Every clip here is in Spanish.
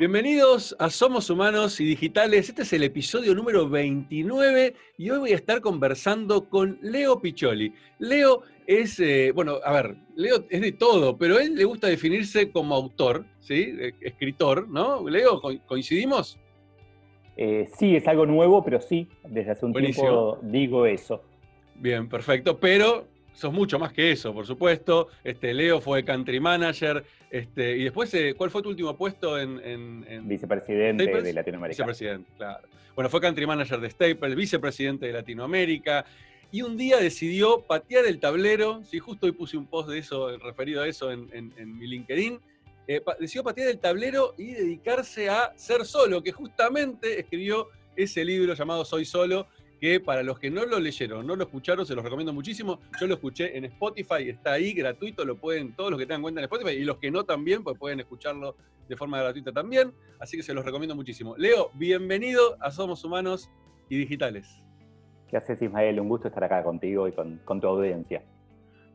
Bienvenidos a Somos Humanos y Digitales. Este es el episodio número 29 y hoy voy a estar conversando con Leo Piccioli. Leo es, eh, bueno, a ver, Leo es de todo, pero a él le gusta definirse como autor, ¿sí? Eh, escritor, ¿no? Leo, ¿coincidimos? Eh, sí, es algo nuevo, pero sí, desde hace un tiempo digo eso. Bien, perfecto, pero sos mucho más que eso, por supuesto. Este, Leo fue country manager. Este, y después, eh, ¿cuál fue tu último puesto en. vicepresidente de Latinoamérica. Vicepresidente, claro. Bueno, fue country manager de Staples, vicepresidente de Latinoamérica. Y un día decidió patear el tablero. Sí, justo hoy puse un post de eso, referido a eso en, mi LinkedIn. Eh, decidió patear el tablero y dedicarse a ser solo, que justamente escribió ese libro llamado Soy Solo, que para los que no lo leyeron, no lo escucharon, se los recomiendo muchísimo. Yo lo escuché en Spotify, está ahí gratuito, lo pueden, todos los que tengan cuenta en Spotify, y los que no también, pues pueden escucharlo de forma gratuita también. Así que se los recomiendo muchísimo. Leo, bienvenido a Somos Humanos y Digitales. ¿Qué haces, Ismael? Un gusto estar acá contigo y con, tu audiencia.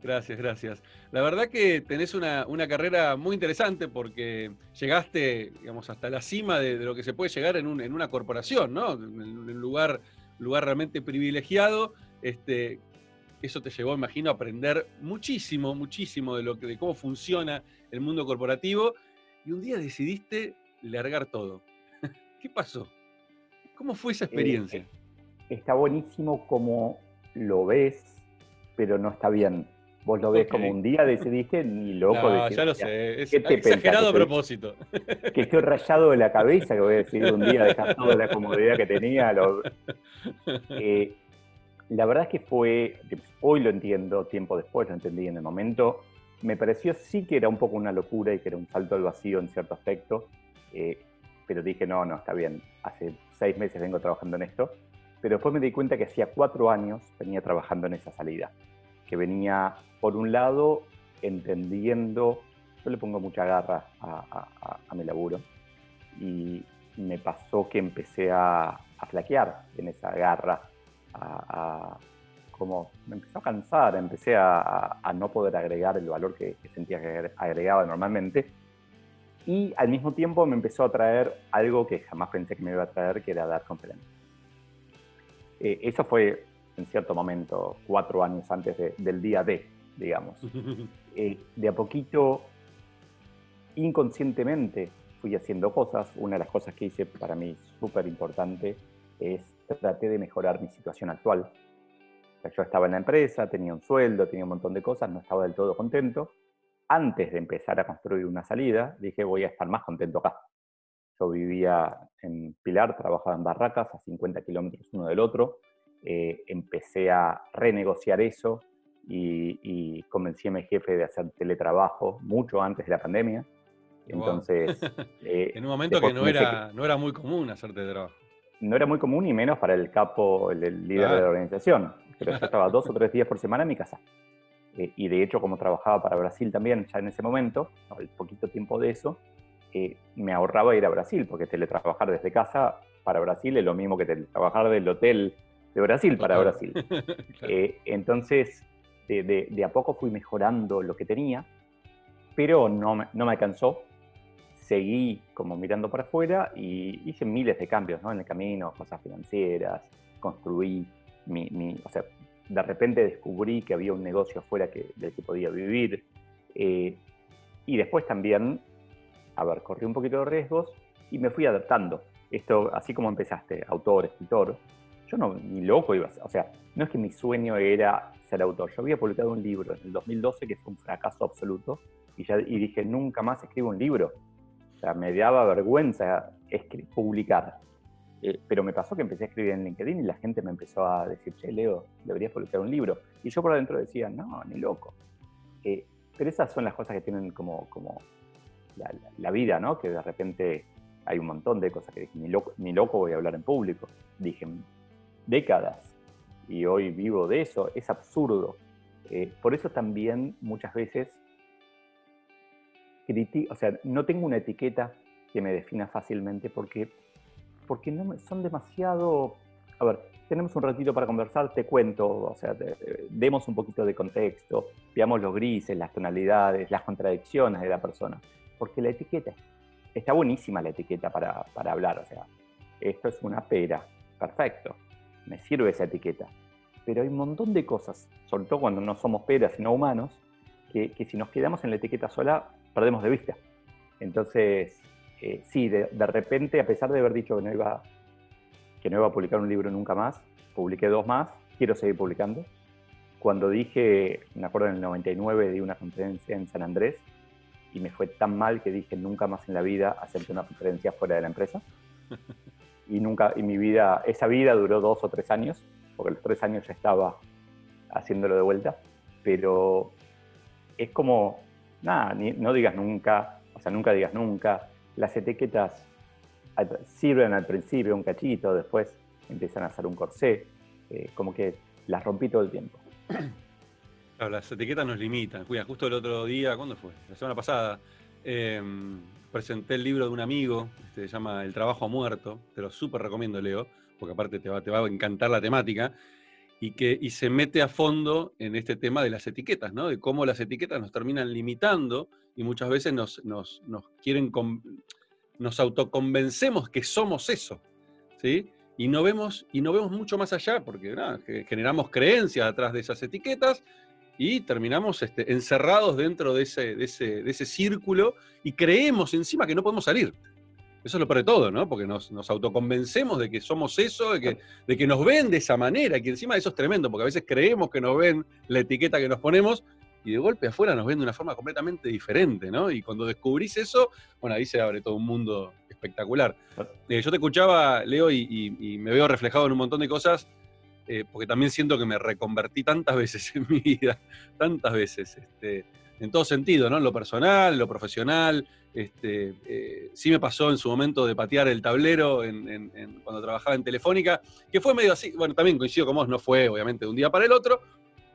Gracias, gracias. La verdad que tenés una, carrera muy interesante porque llegaste, digamos, hasta la cima de, lo que se puede llegar en, una corporación, ¿no? En un lugar lugar realmente privilegiado. Este, eso te llevó, imagino, a aprender muchísimo, muchísimo de, lo que, de cómo funciona el mundo corporativo. Y un día decidiste largar todo. ¿Qué pasó? ¿Cómo fue esa eh, experiencia? está buenísimo como lo ves, pero no está bien. Vos lo ves como un día decidiste, ni loco. No, ya lo sé, es exagerado a propósito. Que estoy rayado de la cabeza, que voy a decir un día dejar toda la comodidad que tenía. Eh, la verdad es que fue, hoy lo entiendo, tiempo después lo entendí en el momento, me pareció sí que era un poco una locura y que era un salto al vacío en cierto aspecto, eh, pero dije, no, no, está bien, hace seis meses vengo trabajando en esto, pero después me di cuenta que hacía cuatro años venía trabajando en esa salida que venía, por un lado, entendiendo, yo le pongo mucha garra a, mi laburo, y me pasó que empecé a, flaquear en esa garra, como me empezó a cansar, empecé a, no poder agregar el valor que, sentía que agregaba normalmente, y al mismo tiempo me empezó a traer algo que jamás pensé que me iba a traer, que era dar conferencias. Eh, eso fue en cierto momento, cuatro años antes del día D, digamos. Eh, de a poquito, inconscientemente, fui haciendo cosas. Una de las cosas que hice para mí súper importante es traté de mejorar mi situación actual. yo estaba en la empresa, tenía un sueldo, tenía un montón de cosas, no estaba del todo contento. Antes de empezar a construir una salida, dije voy a estar más contento acá. Yo vivía en Pilar, trabajaba en Barracas, a 50 kilómetros uno del otro. Eh, empecé a renegociar eso y, convencí a mi jefe de hacer teletrabajo mucho antes de la pandemia. Entonces... Eh, en un momento que no era, no era muy común hacer teletrabajo. No era muy común y menos para el capo, el, líder de la organización. Pero yo estaba dos o tres días por semana en mi casa. Eh, y de hecho, como trabajaba para Brasil también, ya en ese momento, al poquito tiempo de eso, me ahorraba ir a Brasil, porque teletrabajar desde casa para Brasil es lo mismo que teletrabajar del hotel de Brasil para Brasil. Eh, entonces, de, a poco fui mejorando lo que tenía, pero no me, no me alcanzó. Seguí como mirando para afuera y hice miles de cambios ¿no? en el camino, cosas financieras, construí mi, mi, o sea, de repente descubrí que había un negocio afuera que, del que podía vivir. Eh, y después también, a ver, corrí un poquito de riesgos y me fui adaptando. Esto, así como empezaste, autor, escritor, yo no, ni loco iba a O sea, no es que mi sueño era ser autor. Yo había publicado un libro en el 2012 que fue un fracaso absoluto y, ya, y dije, nunca más escribo un libro. O sea, me daba vergüenza publicar. Eh, pero me pasó que empecé a escribir en LinkedIn y la gente me empezó a decir, che, Leo, deberías publicar un libro. Y yo por adentro decía, no, ni loco. Eh, pero esas son las cosas que tienen como, como la, la, vida, ¿no? Que de repente hay un montón de cosas que dije, ni loco, ni loco voy a hablar en público. Dije, décadas y hoy vivo de eso, es absurdo. Eh, por eso también muchas veces o sea, no tengo una etiqueta que me defina fácilmente porque, porque no son demasiado... A ver, tenemos un ratito para conversar, te cuento, o sea, demos un poquito de contexto, veamos los grises, las tonalidades, las contradicciones de la persona, porque la etiqueta está buenísima la etiqueta para, para hablar, o sea, esto es una pera, perfecto, me sirve esa etiqueta. Pero hay un montón de cosas, sobre todo cuando no somos peras, sino humanos, que, que si nos quedamos en la etiqueta sola, perdemos de vista. Entonces, eh, sí, de, de, repente, a pesar de haber dicho que no, iba, que no iba a publicar un libro nunca más, publiqué dos más, quiero seguir publicando. Cuando dije, me acuerdo en el 99, di una conferencia en San Andrés y me fue tan mal que dije nunca más en la vida hacerte una conferencia fuera de la empresa. Y nunca, y mi vida, esa vida duró dos o tres años, porque los tres años ya estaba haciéndolo de vuelta, pero es como, nada, no digas nunca, o sea, nunca digas nunca, las etiquetas sirven al principio un cachito, después empiezan a hacer un corsé, eh, como que las rompí todo el tiempo. Claro, las etiquetas nos limitan. Cuida, justo el otro día, ¿cuándo fue? La semana pasada, em, presenté el libro de un amigo, este, se llama El trabajo muerto, te lo súper recomiendo, Leo, porque aparte te va, a encantar la temática, y que y se mete a fondo en este tema de las etiquetas, ¿no? De cómo las etiquetas nos terminan limitando y muchas veces nos, nos, nos quieren, nos autoconvencemos que somos eso, ¿sí? Y no, vemos, y no vemos mucho más allá, porque generamos creencias atrás de esas etiquetas y terminamos este, encerrados dentro de ese, de, ese, de ese, círculo y creemos encima que no podemos salir. Eso es lo peor de todo, ¿no? Porque nos, nos autoconvencemos de que somos eso, de que, de que nos ven de esa manera, que encima eso es tremendo, porque a veces creemos que nos ven la etiqueta que nos ponemos y de golpe afuera nos ven de una forma completamente diferente, ¿no? Y cuando descubrís eso, bueno, ahí se abre todo un mundo espectacular. Eh, yo te escuchaba, Leo, y, y, me veo reflejado en un montón de cosas, eh, porque también siento que me reconvertí tantas veces en mi vida, tantas veces, este, en todo sentido, ¿no? En lo personal, en lo profesional. Este, eh, sí me pasó en su momento de patear el tablero en, en, en, cuando trabajaba en Telefónica, que fue medio así, bueno, también coincido con vos, no fue obviamente de un día para el otro,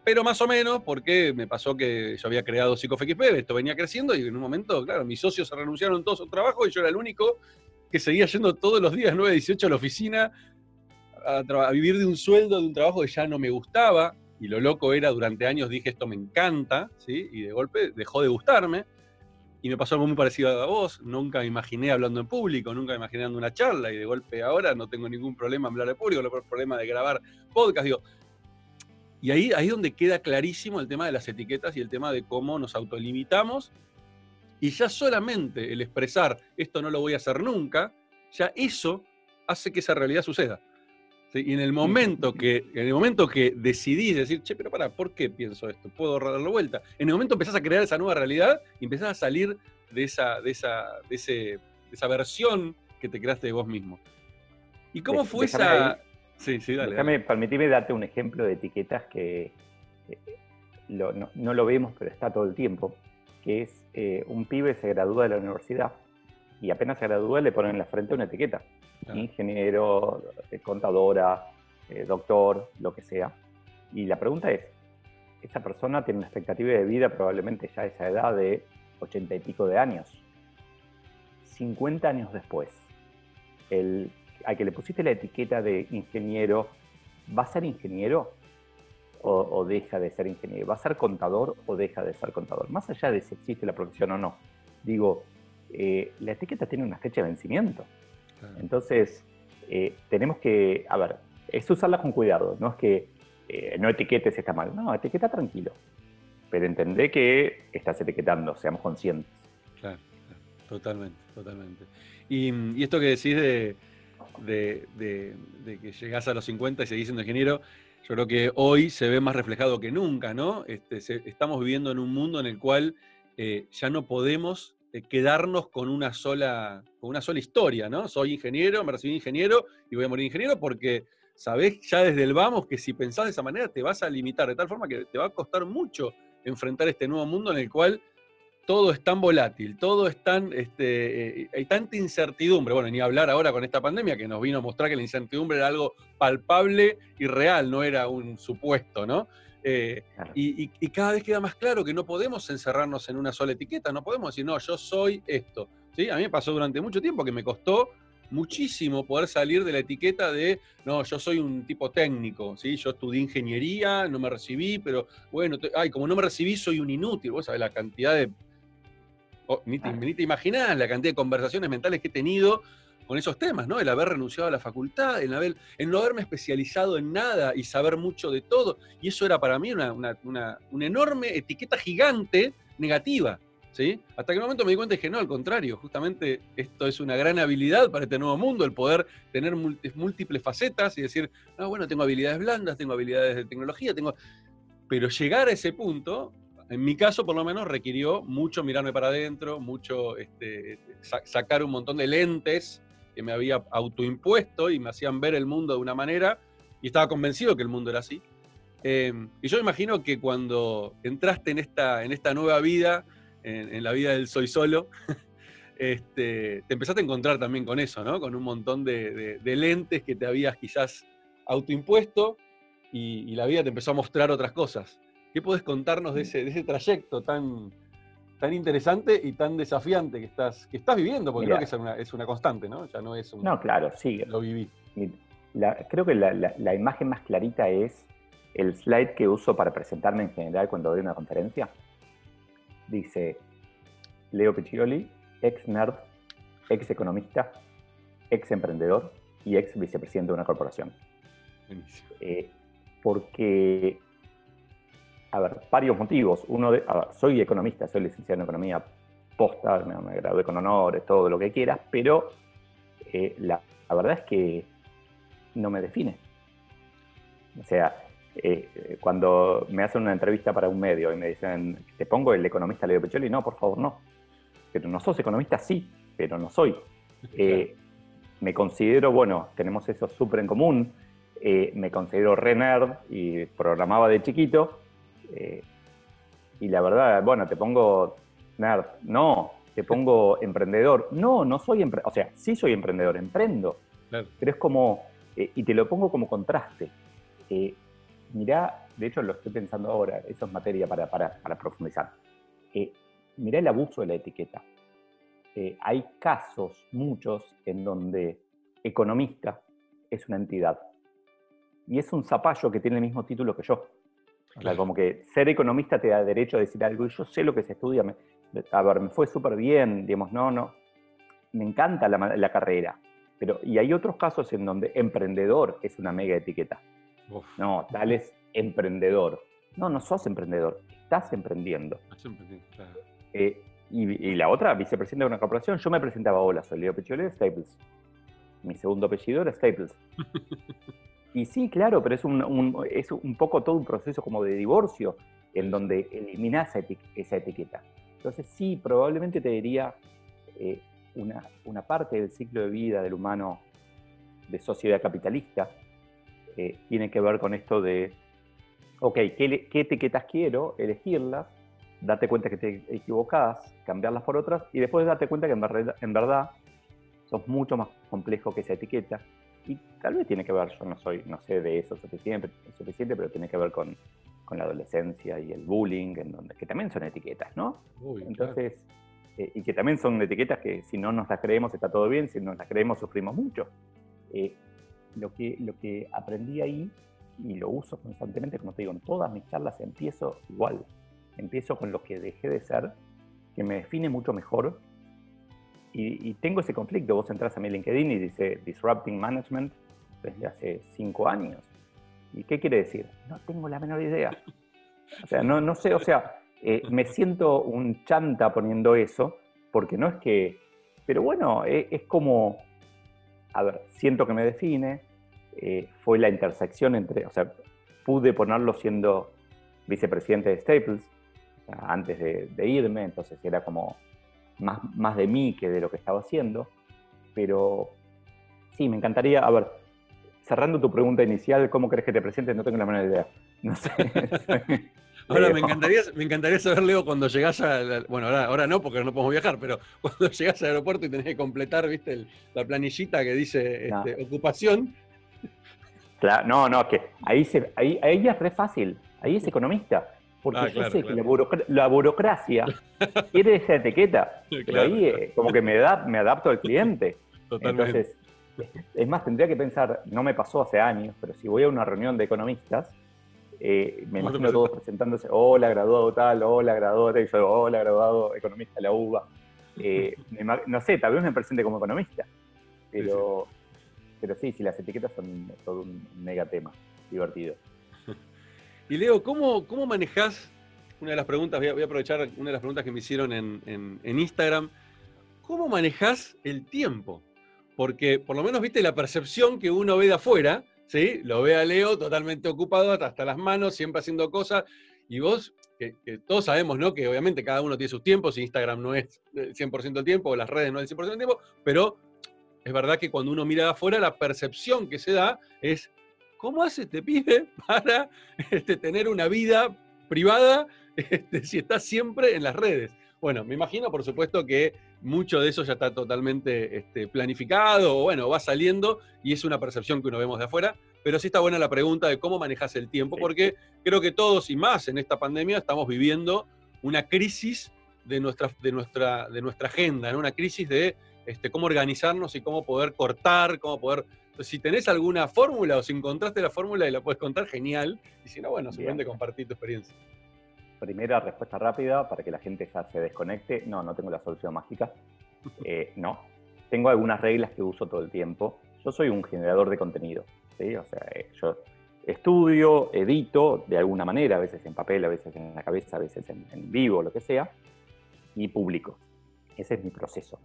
pero más o menos porque me pasó que yo había creado PsicoFXP, esto venía creciendo y en un momento, claro, mis socios se renunciaron todos a su trabajo y yo era el único que seguía yendo todos los días 9, 18 a la oficina a, a, vivir de un sueldo, de un trabajo que ya no me gustaba. Y lo loco era, durante años dije, esto me encanta, ¿sí? Y de golpe dejó de gustarme. Y me pasó algo muy parecido a vos. Nunca me imaginé hablando en público, nunca me imaginé dando una charla. Y de golpe ahora no tengo ningún problema en hablar en público, no tengo problema de grabar podcast. Digo, y ahí, ahí es donde queda clarísimo el tema de las etiquetas y el tema de cómo nos autolimitamos. Y ya solamente el expresar esto no lo voy a hacer nunca, ya eso hace que esa realidad suceda. ¿Sí? Y en el momento que, en el momento que decidís decir, che, pero para, ¿por qué pienso esto? ¿Puedo darle vuelta? En el momento empezás a crear esa nueva realidad y empezás a salir de esa, de esa, de ese, de esa versión que te creaste de vos mismo. ¿Y cómo fue esa, ahí. Sí, sí, dale. Déjame, dale. permitime darte un ejemplo de etiquetas que eh, lo, no, no, lo vemos, pero está todo el tiempo, que es eh, un pibe se gradúa de la universidad y apenas se gradúa le ponen en la frente una etiqueta. Claro. Ingeniero, eh, contadora, eh, doctor, lo que sea. Y la pregunta es, esa persona tiene una expectativa de vida probablemente ya a esa edad de ochenta y pico de años. 50 años después, el a que le pusiste la etiqueta de ingeniero, ¿va a ser ingeniero o, o, deja de ser ingeniero? ¿Va a ser contador o deja de ser contador? Más allá de si existe la profesión o no. Digo, eh, la etiqueta tiene una fecha de vencimiento. Claro. Entonces, eh, tenemos que, a ver, es usarla con cuidado, no es que eh, no etiquetes está mal, no, etiqueta tranquilo, pero entendé que estás etiquetando, seamos conscientes. Claro, claro. totalmente, totalmente. Y, y esto que decís de, de, de, de, que llegás a los 50 y seguís siendo ingeniero, yo creo que hoy se ve más reflejado que nunca, ¿no? Este, se, estamos viviendo en un mundo en el cual eh, ya no podemos quedarnos con una, sola, con una sola historia, ¿no? Soy ingeniero, me recibí ingeniero y voy a morir ingeniero porque sabés ya desde el vamos que si pensás de esa manera te vas a limitar, de tal forma que te va a costar mucho enfrentar este nuevo mundo en el cual todo es tan volátil, todo es tan, este, eh, hay tanta incertidumbre. Bueno, ni hablar ahora con esta pandemia que nos vino a mostrar que la incertidumbre era algo palpable y real, no era un supuesto, ¿no? Eh, claro. y, y, y, cada vez queda más claro que no podemos encerrarnos en una sola etiqueta, no podemos decir, no, yo soy esto. ¿Sí? A mí me pasó durante mucho tiempo que me costó muchísimo poder salir de la etiqueta de, no, yo soy un tipo técnico, ¿sí? Yo estudié ingeniería, no me recibí, pero bueno, te, ay, como no me recibí, soy un inútil. Vos sabés la cantidad de ni, te, ni te imaginás la cantidad de conversaciones mentales que he tenido con esos temas, ¿no? El haber renunciado a la facultad, el, haber, el no haberme especializado en nada y saber mucho de todo. Y eso era para mí una, una, enorme etiqueta gigante negativa. ¿Sí? Hasta que un momento me di cuenta y dije, no, al contrario, justamente esto es una gran habilidad para este nuevo mundo, el poder tener múltiples facetas y decir, no, bueno, tengo habilidades blandas, tengo habilidades de tecnología, tengo... Pero llegar a ese punto, en mi caso por lo menos, requirió mucho mirarme para adentro, mucho este, sacar un montón de lentes que me había autoimpuesto y me hacían ver el mundo de una manera y estaba convencido que el mundo era así. Em, y yo imagino que cuando entraste en esta, en esta nueva vida, en, la vida del soy solo, este, te empezaste a encontrar también con eso, ¿no? Con un montón de, lentes que te habías quizás autoimpuesto y, y, la vida te empezó a mostrar otras cosas. ¿Qué puedes contarnos de ese, de ese trayecto tan, tan interesante y tan desafiante que estás, que estás viviendo, porque creo que es una, es una, constante, ¿no? Ya no es un... No, claro, sí. Lo viví. creo que la, imagen más clarita es el slide que uso para presentarme en general cuando doy una conferencia. Dice, Leo Piccioli, ex nerd, ex economista, ex emprendedor y ex vicepresidente de una corporación. Eh, porque a ver, varios motivos. Uno de, soy economista, soy licenciado en economía posta, me, gradué con honores, todo lo que quieras, pero eh, la, verdad es que no me define. O sea, eh, cuando me hacen una entrevista para un medio y me dicen, ¿te pongo el economista Leo Pecholi? No, por favor, no. Pero no sos economista, sí, pero no soy. Eh, me considero, bueno, tenemos eso súper en común. me considero re nerd y programaba de chiquito, eh, y la verdad, bueno, te pongo nerd, no, te pongo emprendedor. No, no soy emprendedor, o sea, sí soy emprendedor, emprendo. Pero es como, eh, y te lo pongo como contraste. Eh, mirá, de hecho lo estoy pensando ahora, eso es materia para, para, para profundizar. Eh, mirá el abuso de la etiqueta. hay casos, muchos, en donde economista es una entidad. Y es un zapallo que tiene el mismo título que yo. O sea, como que ser economista te da derecho a decir algo y yo sé lo que se estudia. a ver, me fue súper bien, digamos, no, no. Me encanta la, carrera. Pero, y hay otros casos en donde emprendedor es una mega etiqueta. No, tal es emprendedor. No, no sos emprendedor, estás emprendiendo. Claro. Eh, y, la otra, vicepresidente de una corporación, yo me presentaba, hola, soy Leo Staples. Mi segundo apellido era Staples. Y sí, claro, pero es un, es un poco todo un proceso como de divorcio en donde eliminas esa etiqueta. Entonces sí, probablemente te diría eh, una, una, parte del ciclo de vida del humano de sociedad capitalista eh, tiene que ver con esto de, ok, ¿qué, ¿qué, etiquetas quiero? Elegirlas, date cuenta que te equivocás, cambiarlas por otras y después date cuenta que en en verdad sos mucho más complejo que esa etiqueta y tal vez tiene que ver, yo no soy, no sé de eso suficiente, suficiente pero tiene que ver con, con la adolescencia y el bullying, en donde, que también son etiquetas, ¿no? Entonces, eh, y que también son etiquetas que si no nos las creemos está todo bien, si nos las creemos sufrimos mucho. Eh, lo, que, lo que aprendí ahí, y lo uso constantemente, como te digo, en todas mis charlas empiezo igual. Empiezo con lo que dejé de ser, que me define mucho mejor y, tengo ese conflicto. Vos entras a mi LinkedIn y dice Disrupting Management desde hace cinco años. ¿Y qué quiere decir? No tengo la menor idea. O sea, no, no sé, o sea, eh, me siento un chanta poniendo eso, porque no es que. Pero bueno, eh, es como. A ver, siento que me define. Eh, fue la intersección entre. O sea, pude ponerlo siendo vicepresidente de Staples antes de irme, entonces era como más, más de mí que de lo que estaba haciendo. Pero sí, me encantaría, a ver, cerrando tu pregunta inicial, ¿cómo crees que te presentes? No tengo la menor idea. No sé. ahora, me encantaría, me encantaría saber, Leo, cuando llegás a. bueno, ahora, ahora no, porque no podemos viajar, pero cuando llegás al aeropuerto y tenés que completar, viste, la planillita que dice este, ocupación. Claro, no, no, que ahí, se, ahí, ahí es re fácil. Ahí es economista. Porque ah, yo sé que la, burocracia quiere esa etiqueta, pero ahí eh, como que me, da, me adapto al cliente. Entonces, es más, tendría que pensar, no me pasó hace años, pero si voy a una reunión de economistas, Eh, me imagino todos presentándose, hola, graduado tal, hola, graduado tal, y yo, hola, graduado economista de la UBA. Eh, no sé, tal vez me presente como economista, pero sí, pero sí, si las etiquetas son todo un mega tema, divertido. Y Leo, ¿cómo, cómo manejás? Una de las preguntas, voy a, aprovechar una de las preguntas que me hicieron en, en Instagram. ¿Cómo manejás el tiempo? Porque por lo menos viste la percepción que uno ve de afuera, ¿sí? Lo ve a Leo totalmente ocupado, hasta las manos, siempre haciendo cosas. Y vos, que, todos sabemos, ¿no? Que obviamente cada uno tiene sus tiempos, Instagram no es el 100% del tiempo, o las redes no es el 100% del tiempo, pero es verdad que cuando uno mira de afuera, la percepción que se da es, ¿cómo hace este pibe para este, tener una vida privada este, si está siempre en las redes? Bueno, me imagino, por supuesto, que mucho de eso ya está totalmente este, planificado, o bueno, va saliendo y es una percepción que uno vemos de afuera, pero sí está buena la pregunta de cómo manejas el tiempo, porque creo que todos y más en esta pandemia estamos viviendo una crisis de nuestra, de nuestra, de nuestra agenda, una crisis de este, cómo organizarnos y cómo poder cortar, cómo poder... Si tenés alguna fórmula o si encontraste la fórmula y la puedes contar, genial. Y si no, bueno, simplemente compartir tu experiencia primera respuesta rápida para que la gente ya se desconecte. No, no tengo la solución mágica. Eh, no. Tengo algunas reglas que uso todo el tiempo. Yo soy un generador de contenido. ¿sí? O sea, eh, yo estudio, edito de alguna manera, a veces en papel, a veces en la cabeza, a veces en, vivo, lo que sea, y publico. Ese es mi proceso.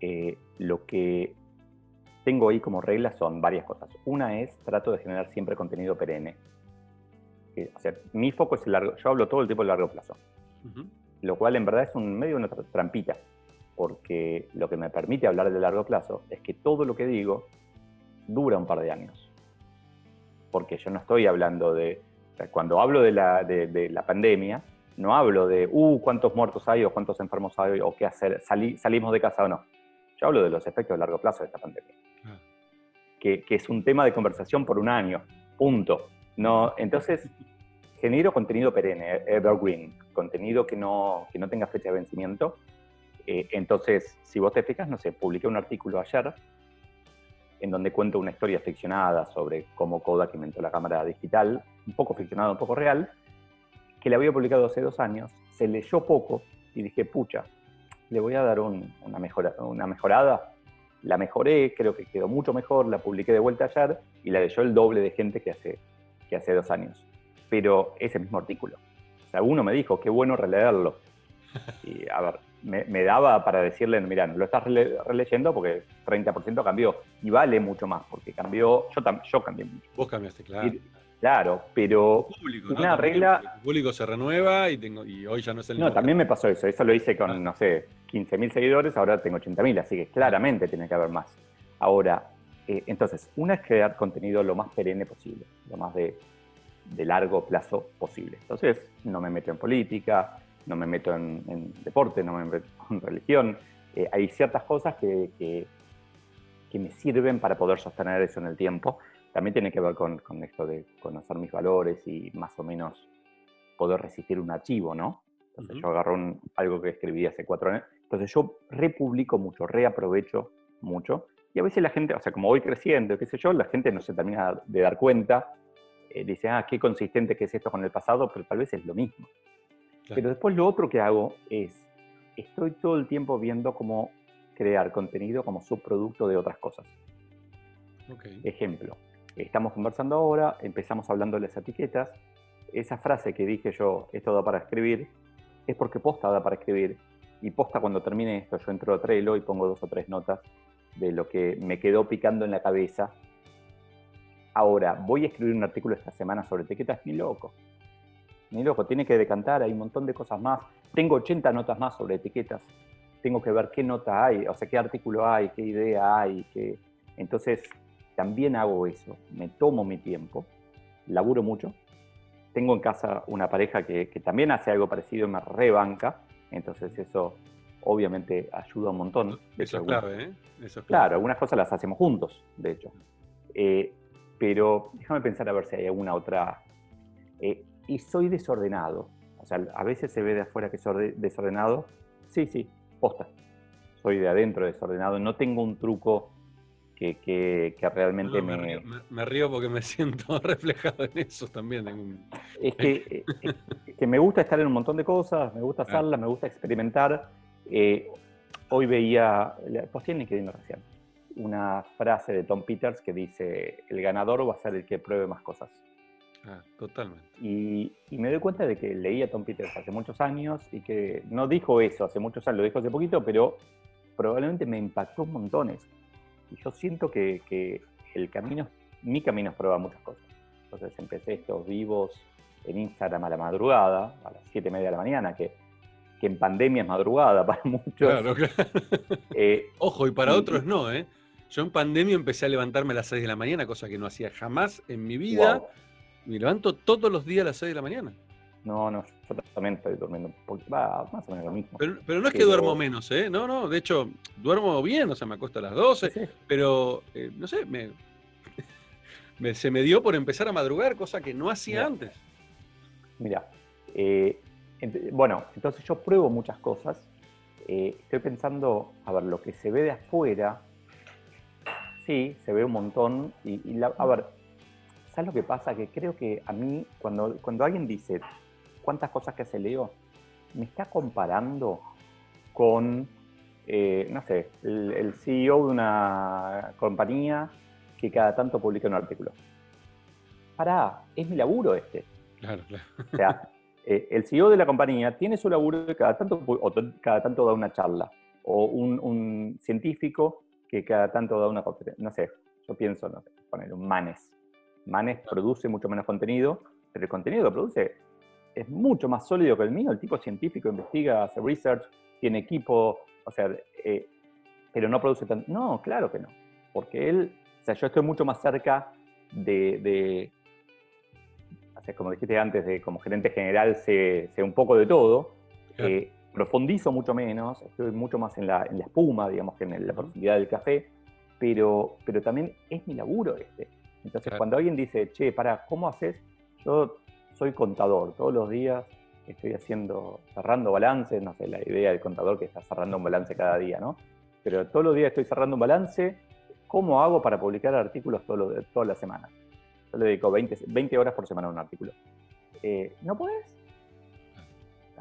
Eh, lo que tengo ahí como reglas son varias cosas. Una es, trato de generar siempre contenido perenne o sea, mi foco es el largo, yo hablo todo el tiempo de largo plazo, lo cual en verdad es un medio una trampita, porque lo que me permite hablar de largo plazo es que todo lo que digo dura un par de años, porque yo no estoy hablando de, cuando hablo de la, de, la pandemia, no hablo de, uh, cuántos muertos hay o cuántos enfermos hay o qué hacer, salimos de casa o no. Yo hablo de los efectos de largo plazo de esta pandemia. Que, es un tema de conversación por un año, punto. No, entonces genero contenido perenne, evergreen, contenido que no, que no tenga fecha de vencimiento. Eh, entonces, si vos te fijas, no sé, publiqué un artículo ayer en donde cuento una historia ficcionada sobre cómo Kodak inventó la cámara digital, un poco ficcionada, un poco real, que la había publicado hace dos años, se leyó poco y dije, pucha, le voy a dar una, mejora, una mejorada. La mejoré, creo que quedó mucho mejor, la publiqué de vuelta ayer y la leyó el doble de gente que hace que hace dos años, pero ese mismo artículo. O sea, uno me dijo, qué bueno releerlo. Y a ver, me, daba para decirle, mira, lo estás releyendo porque 30% cambió y vale mucho más porque cambió, yo, yo cambié mucho. Vos cambiaste, claro. Claro, pero una regla... El público se renueva y, tengo, y hoy ya no es el No, también me pasó eso. Eso lo hice con, ah. no sé, 15.000 seguidores, ahora tengo 80.000, así que claramente tiene que haber más. Ahora, eh, entonces, una es crear contenido lo más perenne posible, lo más de, largo plazo posible. Entonces, no me meto en política, no me meto en, deporte, no me meto en religión. Eh, hay ciertas cosas que, que, me sirven para poder sostener eso en el tiempo. También tiene que ver con, esto de conocer mis valores y más o menos poder resistir un archivo, ¿no? Entonces yo agarro algo que escribí hace cuatro años. Entonces yo republico mucho, reaprovecho mucho y a veces la gente, o sea, como voy creciendo, qué sé yo, la gente no se termina de dar cuenta. Eh, dice, ah, qué consistente que es esto con el pasado, pero tal vez es lo mismo. Pero después lo otro que hago es, estoy todo el tiempo viendo cómo crear contenido como subproducto de otras cosas. Ejemplo, estamos conversando ahora, empezamos hablando de las etiquetas. Esa frase que dije yo, esto da para escribir, es porque posta da para escribir. Y posta cuando termine esto, yo entro a Trello y pongo dos o tres notas de lo que me quedó picando en la cabeza. Ahora, voy a escribir un artículo esta semana sobre etiquetas, ni loco. Ni loco, tiene que decantar, hay un montón de cosas más. Tengo 80 notas más sobre etiquetas. Tengo que ver qué nota hay, o sea, qué artículo hay, qué idea hay. Qué... Entonces, también hago eso. Me tomo mi tiempo, laburo mucho. Tengo en casa una pareja que, que también hace algo parecido, me rebanca. Entonces, eso obviamente ayuda un montón. Eso es clave, ¿eh? Claro, algunas cosas las hacemos juntos, de hecho. Eh, pero déjame pensar a ver si hay alguna otra. Eh, y soy desordenado. O sea, a veces se ve de afuera que soy desordenado. Sí, sí, posta. Soy de adentro desordenado. No tengo un truco que, realmente me, me, río, porque me siento reflejado en eso también. Es, que, que, me gusta estar en un montón de cosas, me gusta hacerlas, me gusta experimentar. Eh, hoy veía, pues tiene que recién, una frase de Tom Peters que dice, el ganador va a ser el que pruebe más cosas. Ah, totalmente. Y, y, me doy cuenta de que leía a Tom Peters hace muchos años y que no dijo eso hace muchos años, lo dijo hace poquito, pero probablemente me impactó montones y yo siento que, el camino, mi camino es probar muchas cosas. Entonces empecé estos vivos en Instagram a la madrugada, a las 7 y media de la mañana, que, que en pandemia es madrugada para muchos. Claro, claro. Eh, Ojo, y para otros no, ¿eh? Yo en pandemia empecé a levantarme a las 6 de la mañana, cosa que no hacía jamás en mi vida. Me levanto todos los días a las 6 de la mañana. No, no, yo también estoy durmiendo un poquito, más o menos lo mismo. Pero, no es que duermo menos, ¿eh? No, no, de hecho, duermo bien, o sea, me acuesto a las 12, pero, eh, no sé, me, se me dio por empezar a madrugar, cosa que no hacía antes. Mira, eh, bueno, entonces yo pruebo muchas cosas. Eh, estoy pensando, a ver, lo que se ve de afuera, sí, se ve un montón. Y, a ver, ¿sabes lo que pasa? Que creo que a mí, cuando, cuando alguien dice, cuántas cosas que se leo, me está comparando con, eh, no sé, el, CEO de una compañía que cada tanto publica un artículo. Pará, es mi laburo este. Claro, claro. O sea, eh, el CEO de la compañía tiene su laburo y cada tanto, cada tanto da una charla. O un, científico que cada tanto da una conferencia. No sé, yo pienso, no sé, poner un Manes. Manes produce mucho menos contenido, pero el contenido que produce es mucho más sólido que el mío. El tipo científico investiga, hace research, tiene equipo, o sea, eh, pero no produce tanto. No, claro que no. Porque él, o sea, yo estoy mucho más cerca de, de como dijiste antes, de como gerente general sé, un poco de todo. Eh, profundizo mucho menos, estoy mucho más en la, en la espuma, digamos, que en la profundidad del café, pero, pero también es mi laburo este. Entonces, cuando alguien dice, che, para, ¿cómo haces? Yo soy contador, todos los días estoy haciendo, cerrando balances, no sé, la idea del contador que está cerrando un balance cada día, ¿no? Pero todos los días estoy cerrando un balance, ¿cómo hago para publicar artículos todo todas las semanas? Yo le dedico 20, 20 horas por semana a un artículo. Eh, ¿No puedes?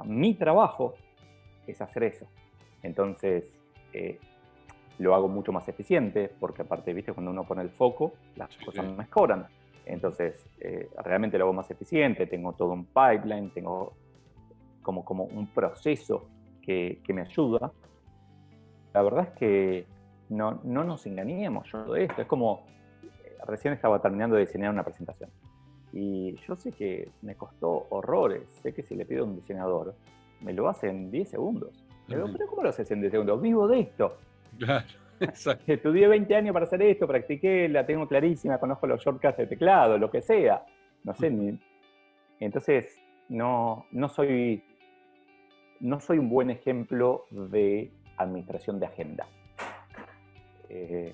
mi trabajo es hacer eso. Entonces, eh, lo hago mucho más eficiente, porque aparte, viste, cuando uno pone el foco, las cosas mejoran. Entonces, eh, realmente lo hago más eficiente, tengo todo un pipeline, tengo como, como un proceso que, que me ayuda. La verdad es que no, no nos engañemos yo de esto. Es como, eh, recién estaba terminando de diseñar una presentación. Y yo sé que me costó horrores. Sé que si le pido a un diseñador, me lo hace en 10 segundos. Pero, ¿cómo lo haces en 10 segundos? Vivo de esto. Claro. Estudié 20 años para hacer esto, practiqué, la tengo clarísima, conozco los shortcuts de teclado, lo que sea. No sé, ni... entonces no, no, soy, no soy un buen ejemplo de administración de agenda. Eh,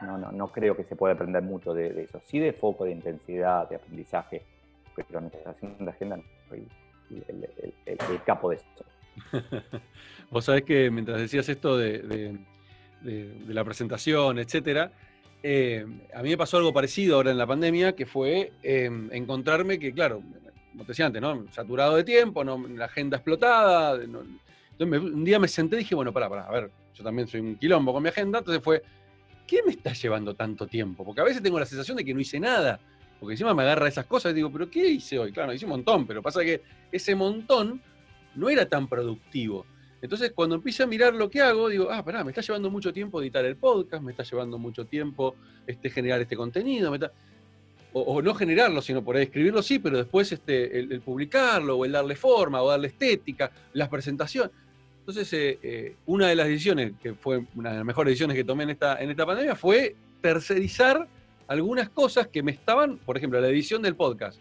no, no, no creo que se pueda aprender mucho de, eso. Sí de foco, de intensidad, de aprendizaje, pero administración de agenda no soy el, el, capo de esto. Vos sabés que mientras decías esto de de, la presentación, etcétera. Eh, a mí me pasó algo parecido ahora en la pandemia, que fue em, encontrarme que, claro, como te decía antes, ¿no? Saturado de tiempo, ¿no? la agenda explotada. Entonces un día me senté y dije, bueno, pará, pará, a ver, yo también soy un quilombo con mi agenda, entonces fue, ¿qué me está llevando tanto tiempo? Porque a veces tengo la sensación de que no hice nada, porque encima me agarra esas cosas y digo, ¿pero qué hice hoy? Claro, hice un montón, pero pasa que ese montón no era tan productivo. Entonces, cuando empiezo a mirar lo que hago, digo, ah, pará, me está llevando mucho tiempo editar el podcast, me está llevando mucho tiempo este, generar este contenido, o, no generarlo, sino por ahí escribirlo sí, pero después este, el, publicarlo, o el darle forma, o darle estética, las presentaciones. Entonces, eh, eh, una de las decisiones, que fue una de las mejores decisiones que tomé en esta, en esta pandemia, fue tercerizar algunas cosas que me estaban, por ejemplo, la edición del podcast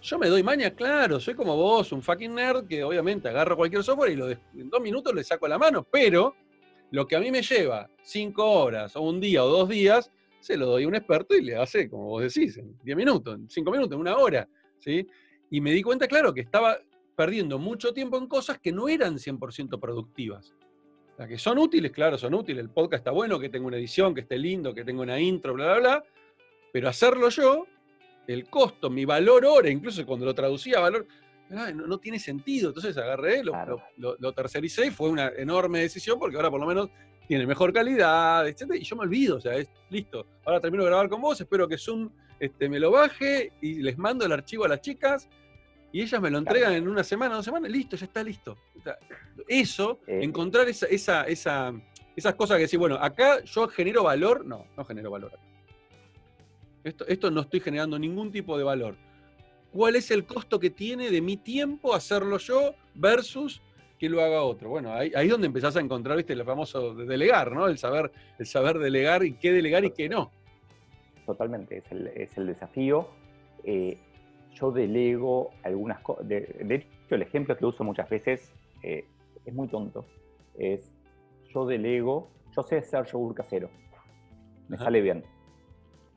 yo me doy maña, claro, soy como vos, un fucking nerd que obviamente agarro cualquier software y lo en dos minutos le saco la mano, pero lo que a mí me lleva cinco horas o un día o dos días, se lo doy a un experto y le hace, como vos decís, en diez minutos, en cinco minutos, en una hora, ¿sí? Y me di cuenta, claro, que estaba perdiendo mucho tiempo en cosas que no eran 100% productivas. que son útiles, claro, son útiles. El podcast está bueno, que tenga una edición, que esté lindo, que tenga una intro, bla, bla, bla. Pero hacerlo yo, el costo, mi valor hora, incluso cuando lo traducía a valor, no, tiene sentido. Entonces agarré, lo, lo, tercericé y fue una enorme decisión porque ahora por lo menos tiene mejor calidad, etc. Y yo me olvido, o sea, es listo. Ahora termino de grabar con vos, espero que Zoom este, me lo baje y les mando el archivo a las chicas y ellas me lo entregan en una semana, dos semanas, listo, ya está listo. eso, eh, encontrar esa, esa, esa, esas cosas que decir, bueno, acá yo genero valor, no, no genero valor acá. Esto, esto no estoy generando ningún tipo de valor. ¿Cuál es el costo que tiene de mi tiempo hacerlo yo versus que lo haga otro? Bueno, ahí, ahí es donde empezás a encontrar, viste, lo famoso de delegar, ¿no? El saber, el saber delegar y qué delegar y qué no. Totalmente, es el, es el desafío. Eh, yo delego algunas cosas. De, hecho, el ejemplo que uso muchas veces eh, es muy tonto. Es yo delego, yo sé hacer yogur casero. Me sale bien,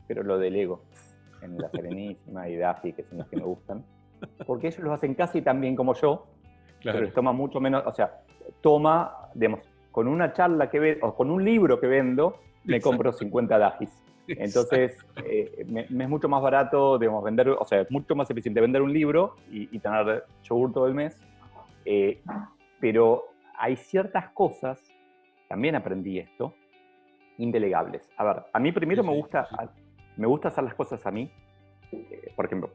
pero lo delego en La Serenísima y Daffy, que son los que me gustan. Porque ellos lo hacen casi tan bien como yo, pero les toma mucho menos. O sea, toma, digamos, con una charla que vendo, o con un libro que vendo, me compro 50 Daffys. Entonces, eh, me, es mucho más barato, digamos, vender, o sea, es mucho más eficiente vender un libro y, tener yogur todo el mes. Eh, pero hay ciertas cosas, también aprendí esto, indelegables. A ver, a mí primero me, gusta, me gusta hacer las cosas a mí. Eh, por ejemplo,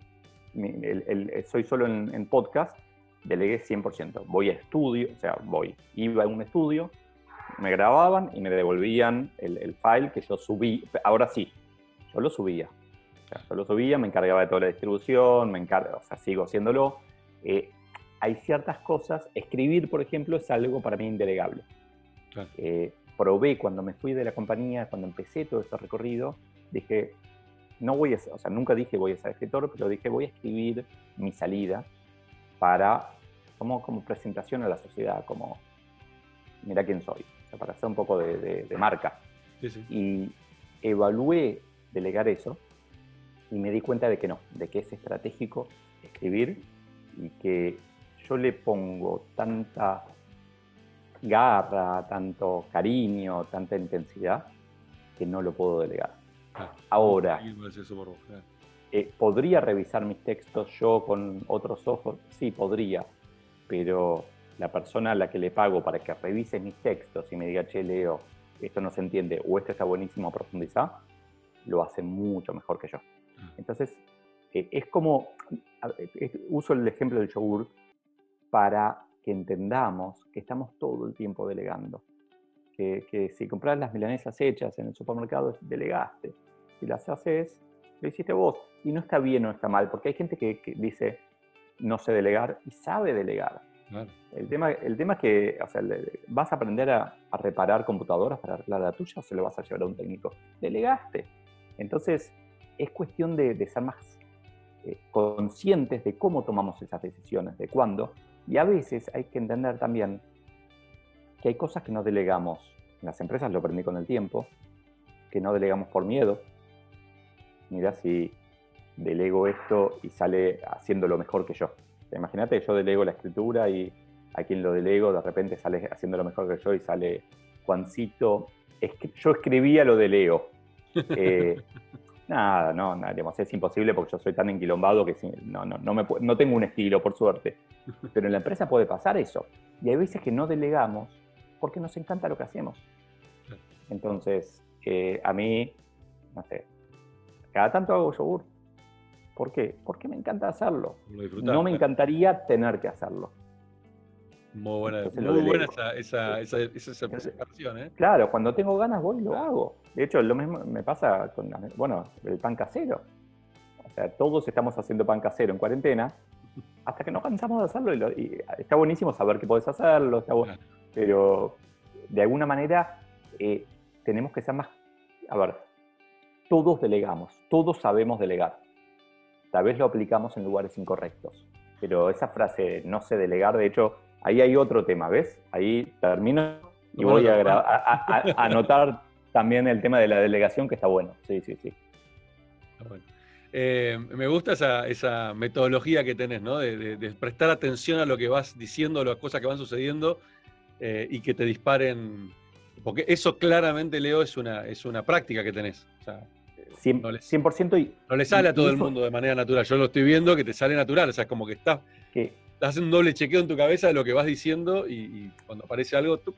soy solo en, en podcast, delegué 100%. Voy a estudio, o sea, voy, iba a un estudio, me grababan y me devolvían el, file que yo subí. Ahora sí, yo lo subía. yo lo subía, me encargaba de toda la distribución, me encargo, o sea, sigo haciéndolo. Eh, hay ciertas cosas, escribir, por ejemplo, es algo para mí indelegable. Eh, probé cuando me fui de la compañía, cuando empecé todo este recorrido, dije, no voy a, o sea, nunca dije voy a ser escritor, pero dije voy a escribir mi salida para, como, como presentación a la sociedad, como, mira quién soy para hacer un poco de, marca. Y evalué delegar eso y me di cuenta de que no, de que es estratégico escribir y que yo le pongo tanta garra, tanto cariño, tanta intensidad, que no lo puedo delegar. Ahora, eh, ¿podría revisar mis textos yo con otros ojos? Sí, podría, pero la persona a la que le pago para que revise mis textos y me diga, che, Leo, esto no se entiende o esto está buenísimo, profundizar, lo hace mucho mejor que yo. Mm. Entonces, eh, es como, uso el ejemplo del yogur para que entendamos que estamos todo el tiempo delegando. Que, si compras las milanesas hechas en el supermercado, delegaste. Si las haces, lo hiciste vos. Y no está bien o está mal, porque hay gente que, que dice, no sé delegar y sabe delegar el, tema, el tema es que o sea, vas a aprender a, reparar computadoras para arreglar la tuya o se lo vas a llevar a un técnico. Delegaste. Entonces, es cuestión de, ser más eh, conscientes de cómo tomamos esas decisiones, de cuándo. Y a veces hay que entender también que hay cosas que no delegamos. En las empresas lo aprendí con el tiempo, que no delegamos por miedo. Mira si delego esto y sale haciendo lo mejor que yo. Imagínate que yo delego la escritura y a quien lo delego de repente sale haciendo lo mejor que yo y sale Juancito. yo escribía lo de Leo. Eh, nada, no, nada, es imposible porque yo soy tan enquilombado que no, no, no, me, no tengo un estilo, por suerte. Pero en la empresa puede pasar eso. Y hay veces que no delegamos porque nos encanta lo que hacemos. Entonces, eh, a mí, no sé, cada tanto hago yogur ¿Por qué? Porque me encanta hacerlo. No me encantaría tener que hacerlo. Muy buena, muy buena esa, esa, esa, ¿eh? Claro, cuando tengo ganas voy y lo hago. De hecho, lo mismo me pasa con bueno, el pan casero. O sea, todos estamos haciendo pan casero en cuarentena hasta que nos cansamos de hacerlo. Y, está buenísimo saber que podés hacerlo, está pero de alguna manera eh, tenemos que ser más... A ver, todos delegamos, todos sabemos delegar tal vez lo aplicamos en lugares incorrectos. Pero esa frase, no sé delegar, de hecho, ahí hay otro tema, ¿ves? Ahí termino y voy a, anotar también el tema de la delegación, que está bueno. Sí, sí, sí. Eh, me gusta esa, metodología que tenés, ¿no? De, prestar atención a lo que vas diciendo, a las cosas que van sucediendo. Eh, y que te disparen. Porque eso claramente, Leo, es una, es una práctica que tenés. O sea, 100%, no, le, y, no le sale a todo el mundo de manera natural. Yo lo estoy viendo que te sale natural. O sea, es como que estás, estás haciendo un doble chequeo en tu cabeza de lo que vas diciendo y, cuando aparece algo, tú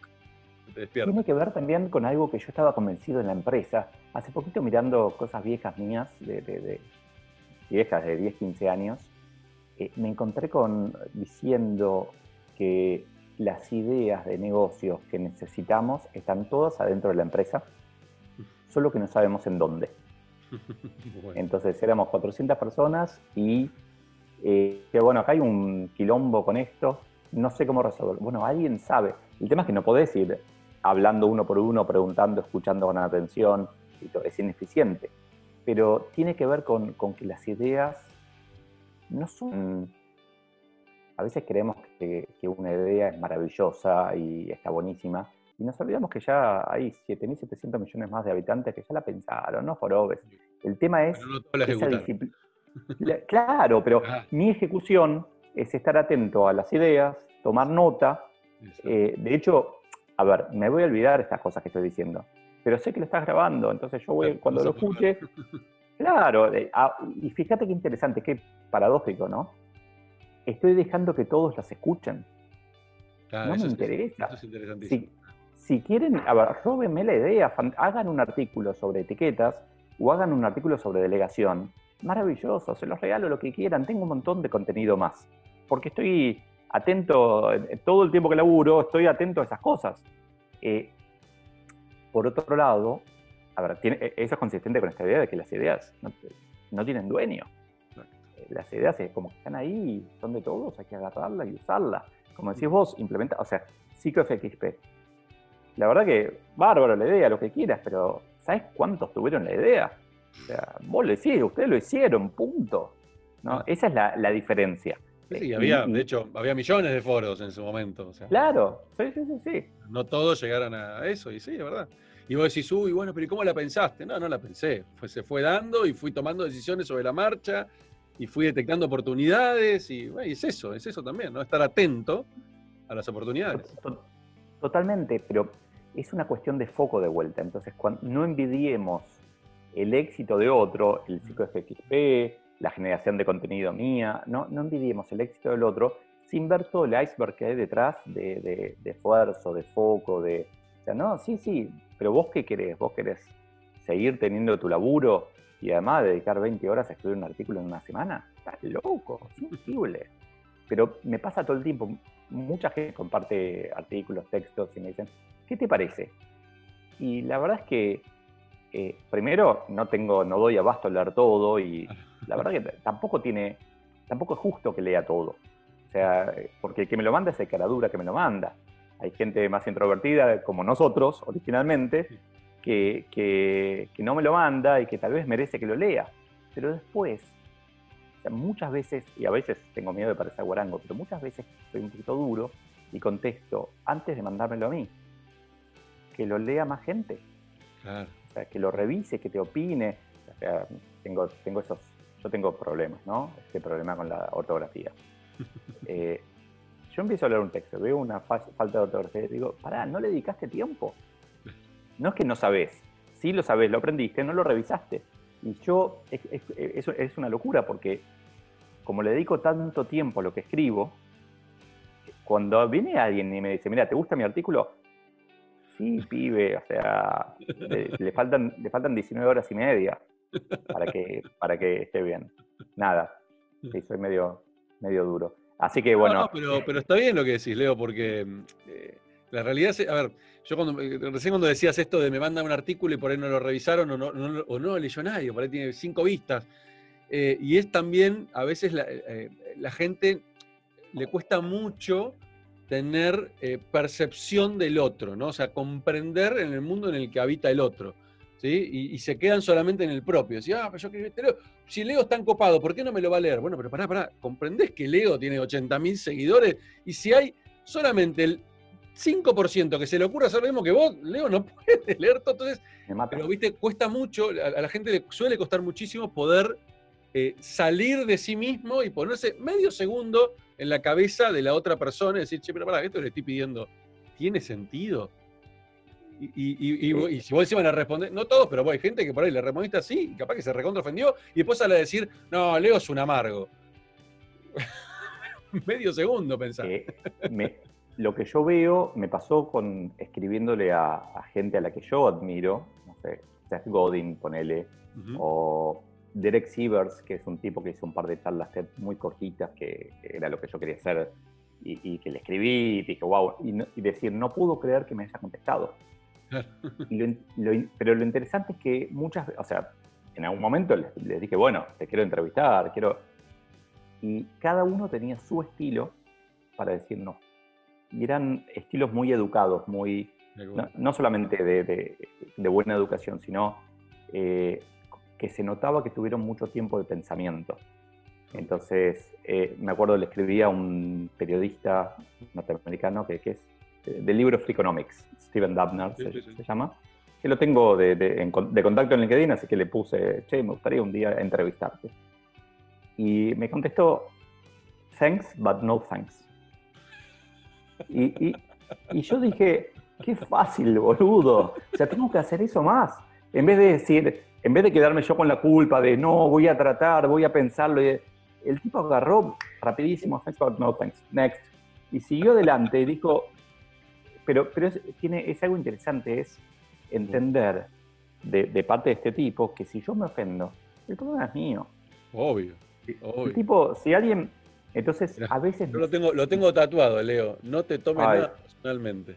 te despiertas. Tiene que ver también con algo que yo estaba convencido en la empresa. Hace poquito mirando cosas viejas mías, de, de viejas de 10, 15 años, eh, me encontré con diciendo que las ideas de negocios que necesitamos están todas adentro de la empresa, solo que no sabemos en dónde. Entonces éramos 400 personas y eh, que bueno, acá hay un quilombo con esto, no sé cómo resolverlo. Bueno, alguien sabe. El tema es que no podés ir hablando uno por uno, preguntando, escuchando con atención, es ineficiente. Pero tiene que ver con, con que las ideas no son... A veces creemos que, una idea es maravillosa y está buenísima, y nos olvidamos que ya hay 7.700 millones más de habitantes que ya la pensaron, no jorobes. El tema es... claro, pero ah. mi ejecución es estar atento a las ideas, tomar nota. Eh, de hecho, a ver, me voy a olvidar estas cosas que estoy diciendo, pero sé que lo estás grabando, entonces yo voy, cuando lo escuche, Claro, ah, y fíjate qué interesante, qué paradójico, ¿no? Estoy dejando que todos las escuchen. no me interesa. Si, quieren, a ver, róbenme la idea, hagan un artículo sobre etiquetas o hagan un artículo sobre delegación. Maravilloso, se los regalo lo que quieran, tengo un montón de contenido más. Porque estoy atento, eh, todo el tiempo que laburo, estoy atento a esas cosas. Eh, por otro lado, a ver, e, eso es consistente con esta idea de que las ideas no, tienen dueño. Las ideas es como que están ahí, son de todos, hay que agarrarlas y usarlas. Como decís vos, implementa, o sea, XP. La verdad que, bárbaro la idea, lo que quieras, pero ¿sabes cuántos tuvieron la idea? O sea, vos lo decís, ustedes lo hicieron, punto. ¿no? Esa es la, diferencia. Sí, había, de hecho, había millones de foros en su momento. claro, sí, sí, sí, sí. No todos llegaron a eso, y sí, es verdad. Y vos decís, uy, bueno, pero ¿y cómo la pensaste? No, no la pensé. se fue dando y fui tomando decisiones sobre la marcha y fui detectando oportunidades y, es eso, es eso también, ¿no? Estar atento a las oportunidades. Totalmente, pero es una cuestión de foco de vuelta. Entonces, cuando no envidiemos el éxito de otro, el ciclo FXP, la generación de contenido mía, no, no envidiemos el éxito del otro sin ver todo el iceberg que hay detrás de, de, de esfuerzo, de foco, de... O sea, no, sí, sí, pero vos qué querés? ¿Vos querés seguir teniendo tu laburo y además dedicar 20 horas a escribir un artículo en una semana? Estás loco, es imposible. Pero me pasa todo el tiempo. Mucha gente comparte artículos, textos y me dicen, ¿qué te parece? Y la verdad es que eh, primero no tengo, no doy abasto a leer todo y la verdad que tampoco tiene, tampoco es justo que lea todo. O sea, porque el que me lo manda es el caradura que me lo manda. Hay gente más introvertida, como nosotros originalmente, que, no me lo manda y que tal vez merece que lo lea. Pero después, muchas veces, y a veces tengo miedo de parecer guarango, pero muchas veces soy un poquito duro y contesto antes de mandármelo a mí. Que lo lea más gente. O sea, que lo revise, que te opine. O sea, tengo, tengo esos, yo tengo problemas, ¿no? Este problema con la ortografía. Eh, yo empiezo a leer un texto, veo una falta de ortografía y digo, pará, ¿no le dedicaste tiempo? No es que no sabes, sí lo sabes, lo aprendiste, no lo revisaste. Y yo, eso es, una locura porque como le dedico tanto tiempo a lo que escribo, cuando viene alguien y me dice, mira, ¿te gusta mi artículo? Sí, pibe, o sea, le, faltan, le faltan 19 horas y media para que, para que esté bien. Nada, sí, soy medio, medio duro. Así que bueno. No, pero, pero está bien lo que decís, Leo, porque eh, la realidad es. A ver, yo cuando, eh, recién cuando decías esto de me mandan un artículo y por ahí no lo revisaron o no, lo leyó nadie, por ahí tiene cinco vistas. Eh, y es también, a veces la, la gente le cuesta mucho tener percepción del otro, ¿no? O sea, comprender en el mundo en el que habita el otro. Y, se quedan solamente en el propio. ah, pero yo Leo. Si Leo es tan ¿por qué no me lo va a leer? Bueno, pero pará, pará, ¿comprendés que Leo tiene 80.000 seguidores? Y si hay solamente el 5% que se le ocurra hacer lo mismo que vos, Leo no puede leer todo. Entonces, pero viste, cuesta mucho, a, la gente le suele costar muchísimo poder eh, salir de sí mismo y ponerse medio segundo en la cabeza de la otra persona y decir, che, pero pará, esto le estoy pidiendo tiene sentido. Y, si vos encima le respondés, no todos, pero hay gente que por ahí le respondiste así, y capaz que se recontra ofendió, y después sale a decir, no, Leo es un amargo. Medio segundo pensar. Lo que yo veo me pasó con escribiéndole a, gente a la que yo admiro, no sé, Seth Godin, ponele, o Derek Sievers, que es un tipo que hizo un par de charlas muy cortitas, que, era lo que yo quería hacer, y, que le escribí, y dije, wow, y, decir, no puedo creer que me haya contestado. pero lo interesante es que muchas veces, o sea, en algún momento les, dije, bueno, te quiero entrevistar, quiero... Y cada uno tenía su estilo para decir no. Y eran estilos muy educados, muy... No, solamente de, buena educación, sino eh, que se notaba que tuvieron mucho tiempo de pensamiento. Entonces, eh, me acuerdo, le escribí a un periodista norteamericano que, que es eh, del libro of Economics, Steven Dubner se, llama, que lo tengo de, de, contacto en LinkedIn, así que le puse, che, me gustaría un día entrevistarte. Y me contestó, thanks, but no thanks. Y, y, y yo dije, qué fácil, boludo. O sea, tengo que hacer eso más. En vez de decir, en vez de quedarme yo con la culpa de no, voy a tratar, voy a pensarlo, el tipo agarró rapidísimo, thanks but no thanks, next, y siguió adelante y dijo, pero, pero es, tiene, es algo interesante, es entender de, parte de este tipo que si yo me ofendo, el problema es mío. Obvio. obvio. El tipo, si alguien, entonces a veces... Yo lo tengo, lo tengo tatuado, Leo, no te tomes nada personalmente.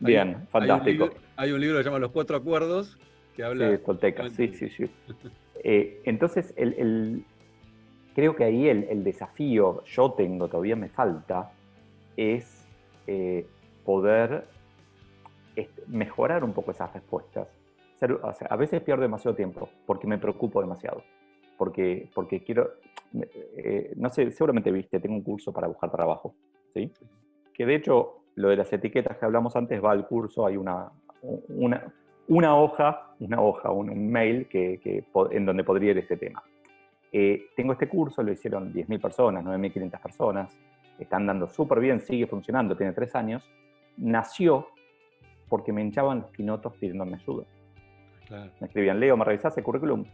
Bien, fantástico. Hay un, libro, que se llama Los Cuatro Acuerdos, que habla... Sí, Tolteca, sí, sí, sí. Eh, entonces, el, creo que ahí el, desafío, yo tengo, todavía me falta, es eh, poder mejorar un poco esas respuestas. a veces pierdo demasiado tiempo porque me preocupo demasiado. Porque, porque quiero, eh, no sé, seguramente viste, tengo un curso para buscar trabajo, ¿sí? Que de hecho, lo de las etiquetas que hablamos antes va al curso, hay una, una, una hoja, una hoja, un, mail que, que, en donde podría ir este tema. Eh, tengo este curso, lo hicieron 10.000 personas, 9.500 personas, están dando súper bien, sigue funcionando, tiene tres años. Nació porque me hinchaban los quinotos pidiéndome ayuda. Me escribían, Leo, ¿me revisás el currículum?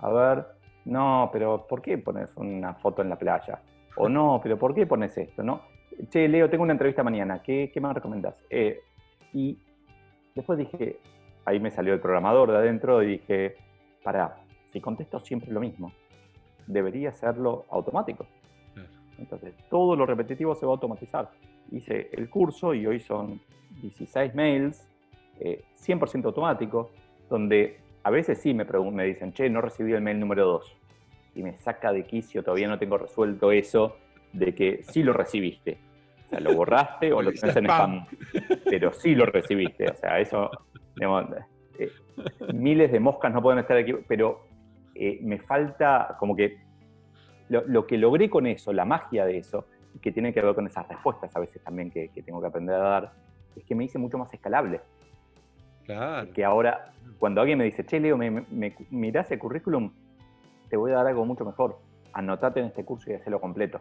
A ver, no, pero ¿por qué pones una foto en la playa? O no, pero ¿por qué pones esto? No, che, Leo, tengo una entrevista mañana, ¿qué, qué me recomendás? Eh, y después dije, ahí me salió el programador de adentro y dije, para, si contesto siempre lo mismo, debería hacerlo automático. Entonces, todo lo repetitivo se va a automatizar. Hice el curso y hoy son 16 mails, 100% eh, automático, donde a veces sí me, me dicen, che, no recibí el mail número 2. Y me saca de quicio, todavía no tengo resuelto eso de que sí lo recibiste. O sea, lo borraste o lo tenés en spam. Pero sí lo recibiste. O sea, eso, digamos, eh, miles de moscas no pueden estar aquí, pero eh, me falta como que lo, que logré con eso, la magia de eso, que tiene que ver con esas respuestas a veces también que, tengo que aprender a dar, es que me hice mucho más escalable. Claro. Que ahora, cuando alguien me dice, che, Leo, me, me, mirás el currículum, te voy a dar algo mucho mejor. Anotate en este curso y hacelo completo.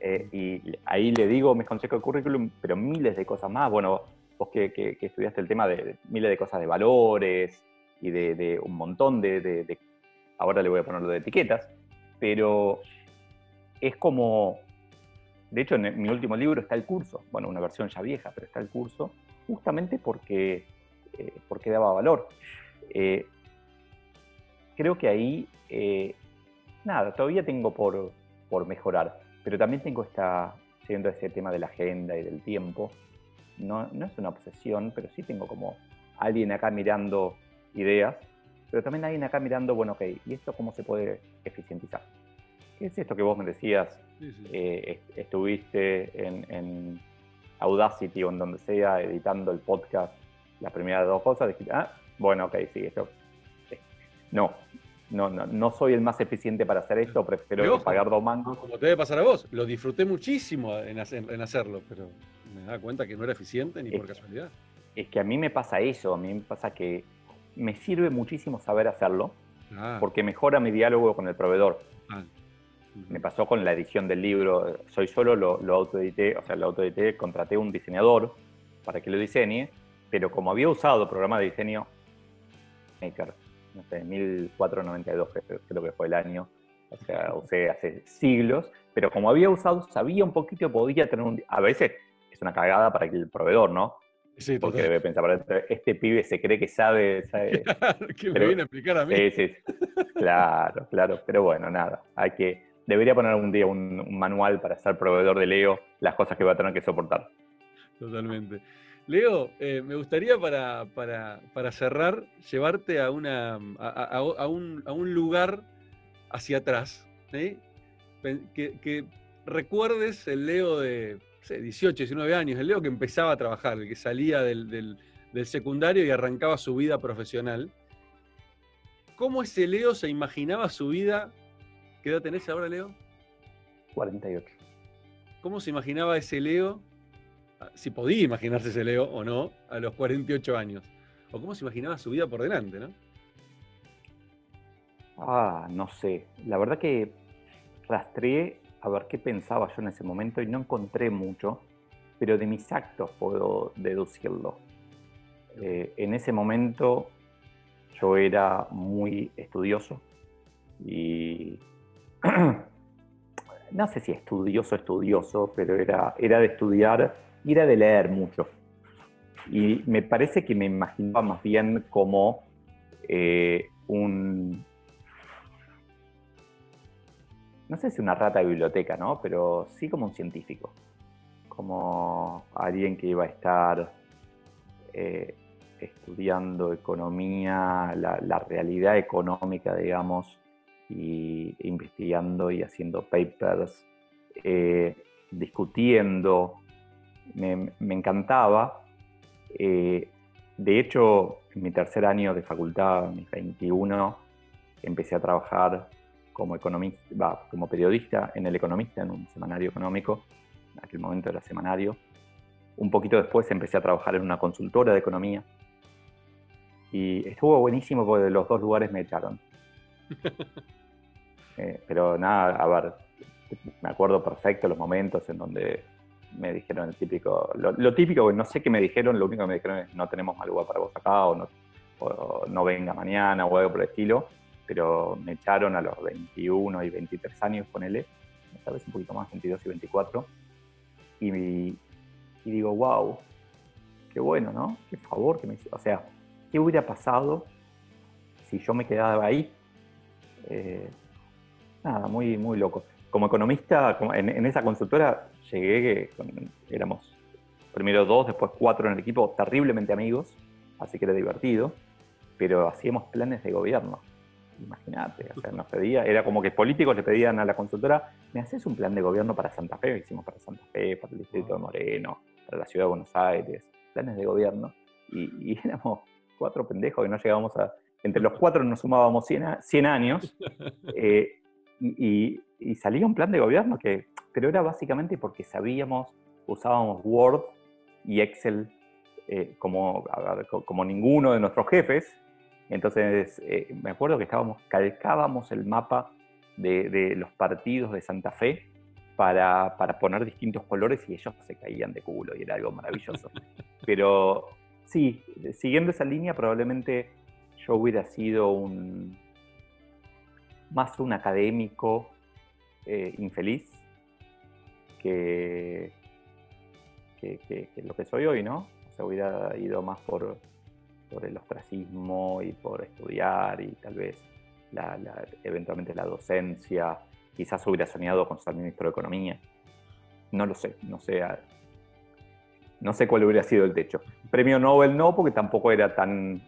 Eh, y ahí le digo mis consejos de currículum, pero miles de cosas más. Bueno, vos que, estudiaste el tema de, miles de cosas de valores y de, un montón de, Ahora le voy a poner lo de etiquetas, pero es como. De hecho, en mi último libro está el curso, bueno, una versión ya vieja, pero está el curso, justamente porque, eh, porque daba valor. Eh, creo que ahí, nada, todavía tengo por, por mejorar pero también tengo esta, siendo ese tema de la agenda y del tiempo, no, no es una obsesión, pero sí tengo como alguien acá mirando ideas, pero también alguien acá mirando, bueno, ok, ¿y esto cómo se puede eficientizar? ¿Qué es esto que vos me decías? Eh, estuviste en, Audacity o en donde sea editando el podcast, las primeras dos cosas, dijiste, ah, bueno, ok, sí, esto. No, no, no, no soy el más eficiente para hacer esto, prefiero pagar dos mangos. Como te debe pasar a vos, lo disfruté muchísimo en, hacerlo, pero me da cuenta que no era eficiente ni por casualidad. Es que a mí me pasa eso, a mí me pasa que me sirve muchísimo saber hacerlo, ah. porque mejora mi diálogo con el proveedor. Ah. Me pasó con la edición del libro, soy solo, lo, lo autoedité, o sea, lo autoedité, contraté un diseñador para que lo diseñe, pero como había usado programa de diseño Maker, no sé, 1492 creo que fue el año, o sea, usé hace siglos, pero como había usado, sabía un poquito, podía tener un... A veces es una cagada para el proveedor, ¿no? Sí, Porque debe pensar, este pibe se cree que sabe. sabe que me viene a explicar a mí. Sí, sí, claro, claro. Pero bueno, nada. Hay que, debería poner un día un, manual para ser proveedor de Leo, las cosas que va a tener que soportar. Totalmente. Leo, eh, me gustaría para, para, cerrar llevarte a, una, a, un, a un lugar hacia atrás, que, que, recuerdes el Leo de 18, 19 años, el Leo que empezaba a trabajar, el que salía del, secundario y arrancaba su vida profesional. ¿Cómo ese Leo se imaginaba su vida? ¿Qué edad tenés ahora, Leo? 48. ¿Cómo se imaginaba ese Leo? Si podía imaginarse ese Leo o no, a los 48 años. O cómo se imaginaba su vida por delante, ¿no? Ah, no sé. La verdad que rastreé a ver qué pensaba yo en ese momento y no encontré mucho, pero de mis actos puedo deducirlo. Eh, en ese momento yo era muy estudioso y no sé si estudioso, estudioso, pero era, era de estudiar era de leer mucho. Y me parece que me imaginaba más bien como eh, un, no sé si una rata de biblioteca, ¿no? Pero sí como un científico, como alguien que iba a estar eh, estudiando economía, la, realidad económica, digamos, y investigando y haciendo papers, eh, discutiendo. Me, encantaba. Eh, de hecho, en mi tercer año de facultad, mis 21, empecé a trabajar como economista, como periodista en El Economista, en un semanario económico, en aquel momento era semanario. Un poquito después empecé a trabajar en una consultora de economía. Y estuvo buenísimo porque de los dos lugares me echaron. Eh, pero nada, a ver, me acuerdo perfecto los momentos en donde me dijeron el típico, lo, típico, no sé qué me dijeron, lo único que me dijeron es no tenemos algo para vos acá o no, o no venga mañana o algo por el estilo pero me echaron a los 21 y 23 años, ponele, tal vez un poquito más, 22 y 24, y, y digo, wow, qué bueno, ¿no? Qué favor que me hizo. O sea, ¿qué hubiera pasado si yo me quedaba ahí? Eh, nada, muy, muy loco. Como economista, en, esa consultora llegué, que éramos primero dos, después cuatro en el equipo, terriblemente amigos, así que era divertido, pero hacíamos planes de gobierno imagínate, o sea, nos pedía, era como que políticos le pedían a la consultora, ¿me haces un plan de gobierno para Santa Fe? hicimos para Santa Fe, para el Distrito de Moreno, para la Ciudad de Buenos Aires, planes de gobierno. Y, éramos cuatro pendejos que no llegábamos a... Entre los cuatro nos sumábamos 100, años eh, y, salía un plan de gobierno que, pero era básicamente porque sabíamos, usábamos Word y Excel eh, como, como ninguno de nuestros jefes, entonces, eh, me acuerdo que estábamos, calcábamos el mapa de, los partidos de Santa Fe para, poner distintos colores y ellos se caían de culo y era algo maravilloso. Pero sí, siguiendo esa línea, probablemente yo hubiera sido un más un académico eh, infeliz que, lo que soy hoy, ¿no? O hubiera ido más por, por el ostracismo y por estudiar y tal vez eventualmente la docencia. Quizás hubiera soñado con ser ministro de Economía. No lo sé, no sé, no sé cuál hubiera sido el techo. Premio Nobel no, porque tampoco era tan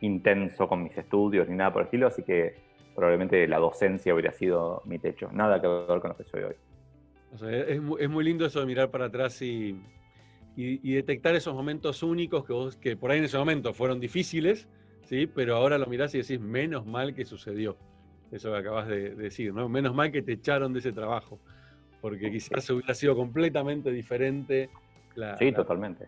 intenso con mis estudios ni nada por el estilo, así que probablemente la docencia hubiera sido mi techo. Nada que ver con lo que soy hoy. Es, es muy lindo eso de mirar para atrás y, y, detectar esos momentos únicos que, vos, que por ahí en ese momento fueron difíciles, ¿sí? pero ahora lo mirás y decís, menos mal que sucedió. Eso que acabas de, decir, ¿no? Menos mal que te echaron de ese trabajo, porque quizás hubiera sido completamente diferente. sí, totalmente.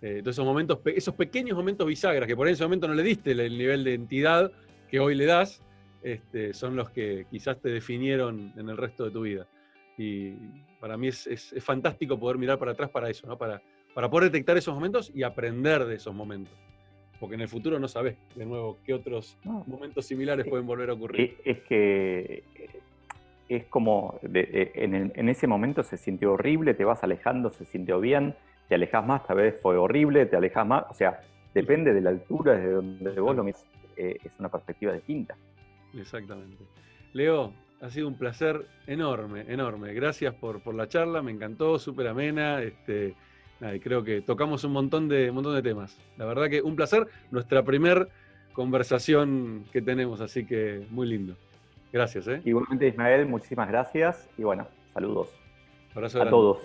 Eh, entonces esos momentos, esos pequeños momentos bisagras, que por ahí en ese momento no le diste el, nivel de entidad que hoy le das, este, son los que quizás te definieron en el resto de tu vida. Y para mí es, fantástico poder mirar para atrás para eso, ¿no? Para, para poder detectar esos momentos y aprender de esos momentos. Porque en el futuro no sabes, de nuevo, qué otros momentos similares pueden volver a ocurrir. Es, que es como, en, en, ese momento se sintió horrible, te vas alejando, se sintió bien, te alejas más, tal vez fue horrible, te alejas más, o sea, depende de la altura desde donde vos lo miras, eh, es una perspectiva distinta. Exactamente. Leo, ha sido un placer enorme, enorme. Gracias por, por la charla, me encantó, súper amena. Este, y creo que tocamos un montón, de, un montón de temas. La verdad que un placer, nuestra primer conversación que tenemos, así que muy lindo. Gracias. ¿eh? Igualmente, Ismael, muchísimas gracias y bueno, saludos a todos.